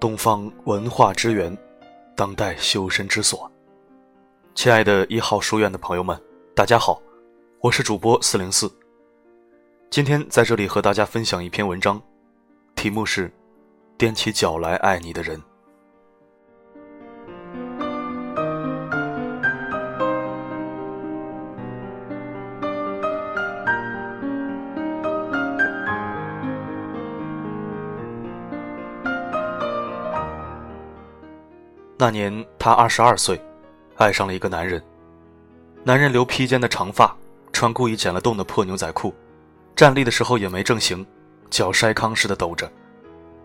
东方文化之源，当代修身之所。亲爱的一号书院的朋友们，大家好，我是主播四零四。今天在这里和大家分享一篇文章，题目是《踮起脚来爱你的人》。那年他二十二岁，爱上了一个男人。男人留披肩的长发，穿故意剪了洞的破牛仔裤，站立的时候也没正形，脚筛糠似的抖着，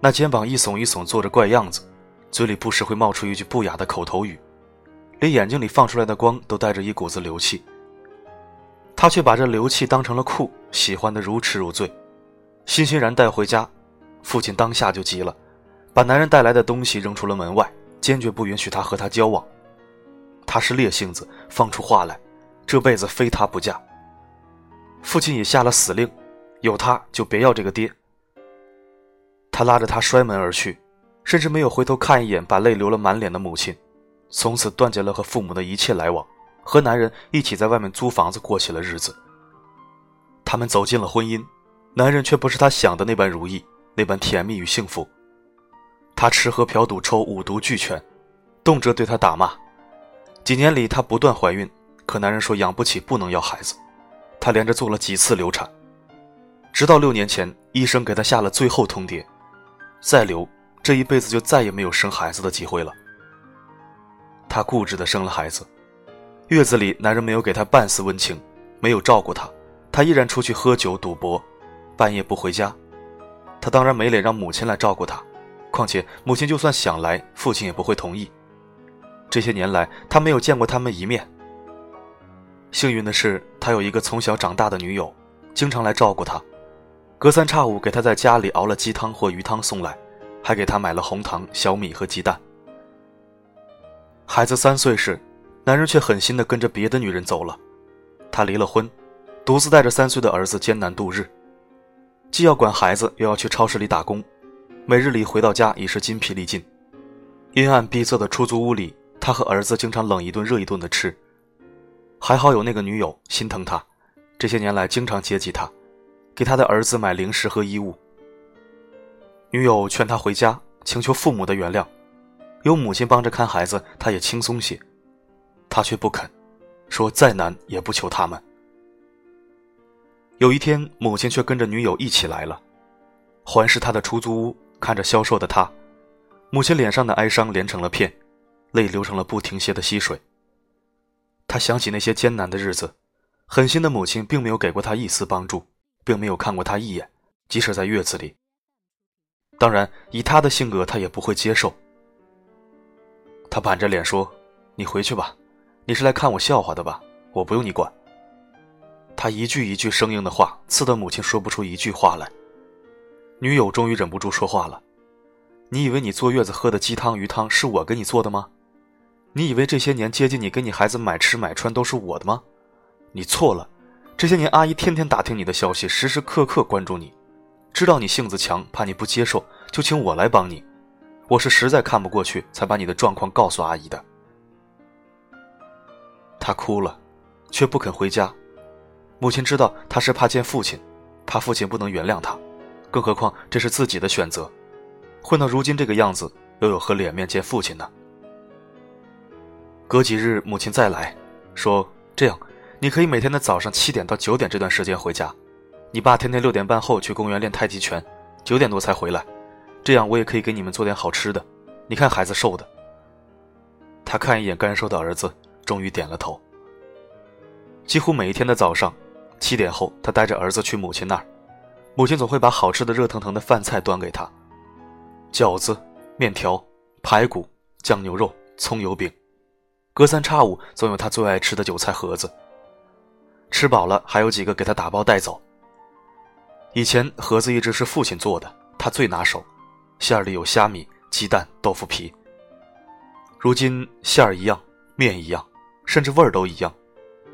那肩膀一耸一耸，做着怪样子，嘴里不时会冒出一句不雅的口头语，连眼睛里放出来的光都带着一股子流气。他却把这流气当成了酷，喜欢的如痴如醉，欣欣然带回家。父亲当下就急了，把男人带来的东西扔出了门外。坚决不允许他和他交往。他是烈性子，放出话来，这辈子非他不嫁。父亲也下了死令，有他就别要这个爹。他拉着他摔门而去，甚至没有回头看一眼把泪流了满脸的母亲，从此断绝了和父母的一切来往，和男人一起在外面租房子过起了日子。他们走进了婚姻，男人却不是他想的那般如意，那般甜蜜与幸福。他吃喝嫖赌抽五毒俱全，动辄对他打骂。几年里，她不断怀孕，可男人说养不起，不能要孩子。她连着做了几次流产，直到六年前，医生给她下了最后通牒：再留，这一辈子就再也没有生孩子的机会了。她固执地生了孩子，月子里，男人没有给她半丝温情，没有照顾她，她依然出去喝酒赌博，半夜不回家。她当然没脸让母亲来照顾她。况且母亲就算想来，父亲也不会同意。这些年来，他没有见过他们一面。幸运的是，他有一个从小长大的女友，经常来照顾他，隔三差五给他在家里熬了鸡汤或鱼汤送来，还给他买了红糖、小米和鸡蛋。孩子三岁时，男人却狠心地跟着别的女人走了，他离了婚，独自带着三岁的儿子艰难度日，既要管孩子，又要去超市里打工。每日里回到家已是筋疲力尽，阴暗闭塞的出租屋里，他和儿子经常冷一顿热一顿的吃。还好有那个女友心疼他，这些年来经常接济他，给他的儿子买零食和衣物。女友劝他回家，请求父母的原谅，有母亲帮着看孩子，他也轻松些。他却不肯，说再难也不求他们。有一天，母亲却跟着女友一起来了，环视他的出租屋。看着消瘦的他，母亲脸上的哀伤连成了片，泪流成了不停歇的溪水。他想起那些艰难的日子，狠心的母亲并没有给过他一丝帮助，并没有看过他一眼，即使在月子里。当然，以他的性格，他也不会接受。他板着脸说：“你回去吧，你是来看我笑话的吧？我不用你管。”他一句一句生硬的话，刺得母亲说不出一句话来。女友终于忍不住说话了：“你以为你坐月子喝的鸡汤鱼汤是我给你做的吗？你以为这些年接近你、给你孩子买吃买穿都是我的吗？你错了，这些年阿姨天天打听你的消息，时时刻刻关注你，知道你性子强，怕你不接受，就请我来帮你。我是实在看不过去，才把你的状况告诉阿姨的。”她哭了，却不肯回家。母亲知道她是怕见父亲，怕父亲不能原谅她。更何况这是自己的选择，混到如今这个样子，又有何脸面见父亲呢？隔几日，母亲再来说：“这样，你可以每天的早上七点到九点这段时间回家，你爸天天六点半后去公园练太极拳，九点多才回来，这样我也可以给你们做点好吃的。你看孩子瘦的。”他看一眼干瘦的儿子，终于点了头。几乎每一天的早上，七点后，他带着儿子去母亲那儿。母亲总会把好吃的热腾腾的饭菜端给他，饺子、面条、排骨、酱牛肉、葱油饼，隔三差五总有他最爱吃的韭菜盒子。吃饱了，还有几个给他打包带走。以前盒子一直是父亲做的，他最拿手，馅儿里有虾米、鸡蛋、豆腐皮。如今馅儿一样，面一样，甚至味儿都一样，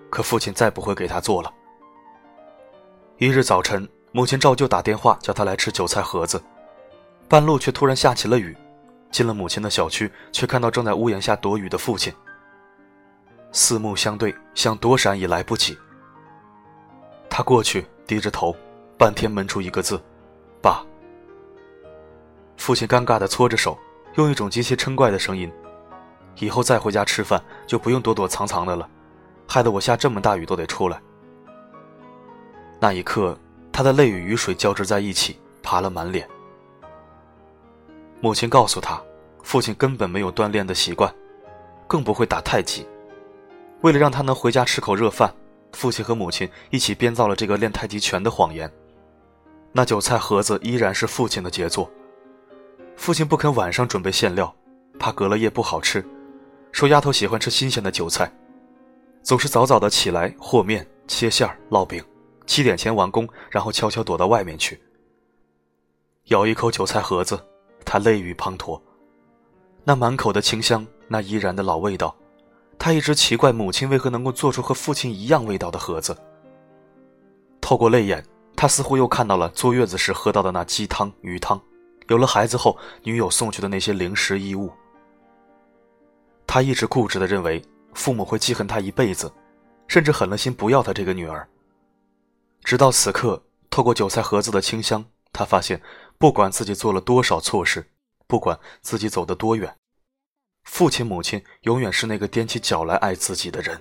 可父亲再不会给他做了。一日早晨。母亲照旧打电话叫他来吃韭菜盒子，半路却突然下起了雨，进了母亲的小区，却看到正在屋檐下躲雨的父亲。四目相对，想躲闪已来不及。他过去，低着头，半天闷出一个字：“爸。”父亲尴尬地搓着手，用一种极其嗔怪的声音：“以后再回家吃饭，就不用躲躲藏藏的了，害得我下这么大雨都得出来。”那一刻，他的泪与雨水交织在一起，爬了满脸。母亲告诉他，父亲根本没有锻炼的习惯，更不会打太极。为了让他能回家吃口热饭，父亲和母亲一起编造了这个练太极拳的谎言。那韭菜盒子依然是父亲的杰作。父亲不肯晚上准备馅料，怕隔了夜不好吃，说丫头喜欢吃新鲜的韭菜，总是早早的起来和面、切馅儿、烙饼。七点前完工，然后悄悄躲到外面去。咬一口韭菜盒子，他泪雨滂沱。那满口的清香，那依然的老味道，他一直奇怪母亲为何能够做出和父亲一样味道的盒子。透过泪眼，他似乎又看到了坐月子时喝到的那鸡汤、鱼汤，有了孩子后女友送去的那些零食衣物。他一直固执地认为父母会记恨他一辈子，甚至狠了心不要他这个女儿。直到此刻，透过韭菜盒子的清香，他发现，不管自己做了多少错事，不管自己走得多远，父亲母亲永远是那个踮起脚来爱自己的人。